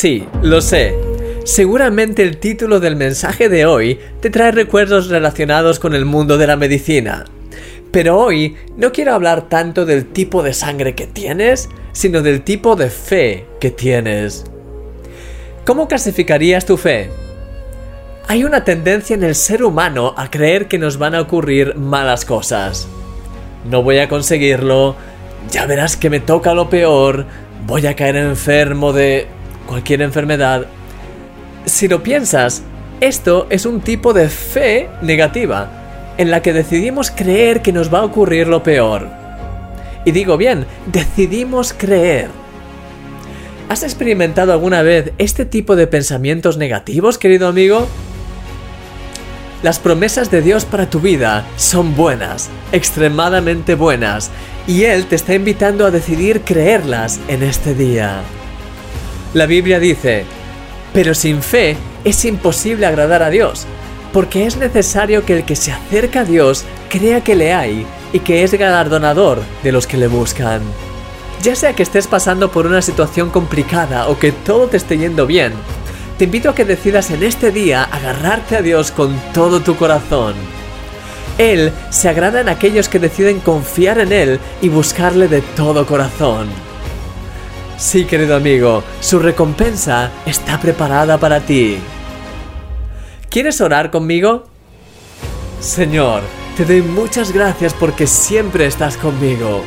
Sí, lo sé. Seguramente el título del mensaje de hoy te trae recuerdos relacionados con el mundo de la medicina. Pero hoy no quiero hablar tanto del tipo de sangre que tienes, sino del tipo de fe que tienes. ¿Cómo clasificarías tu fe? Hay una tendencia en el ser humano a creer que nos van a ocurrir malas cosas. No voy a conseguirlo, ya verás que me toca lo peor, voy a caer enfermo de cualquier enfermedad. Si lo piensas, esto es un tipo de fe negativa, en la que decidimos creer que nos va a ocurrir lo peor. Y digo bien, decidimos creer. ¿Has experimentado alguna vez este tipo de pensamientos negativos, querido amigo? Las promesas de Dios para tu vida son buenas, extremadamente buenas, y Él te está invitando a decidir creerlas en este día. La Biblia dice, pero sin fe es imposible agradar a Dios, porque es necesario que el que se acerca a Dios crea que le hay y que es galardonador de los que le buscan. Ya sea que estés pasando por una situación complicada o que todo te esté yendo bien, te invito a que decidas en este día agarrarte a Dios con todo tu corazón. Él se agrada en aquellos que deciden confiar en Él y buscarle de todo corazón. Sí, querido amigo, su recompensa está preparada para ti. ¿Quieres orar conmigo? Señor, te doy muchas gracias porque siempre estás conmigo.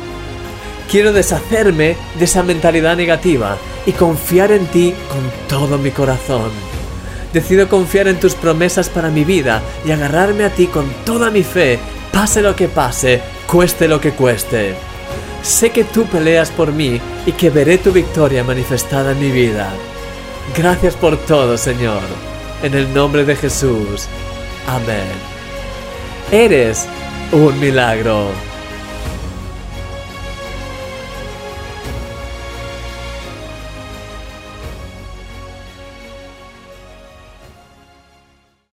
Quiero deshacerme de esa mentalidad negativa y confiar en ti con todo mi corazón. Decido confiar en tus promesas para mi vida y agarrarme a ti con toda mi fe, pase lo que pase, cueste lo que cueste. Sé que tú peleas por mí y que veré tu victoria manifestada en mi vida. Gracias por todo, Señor. En el nombre de Jesús. Amén. Eres un milagro.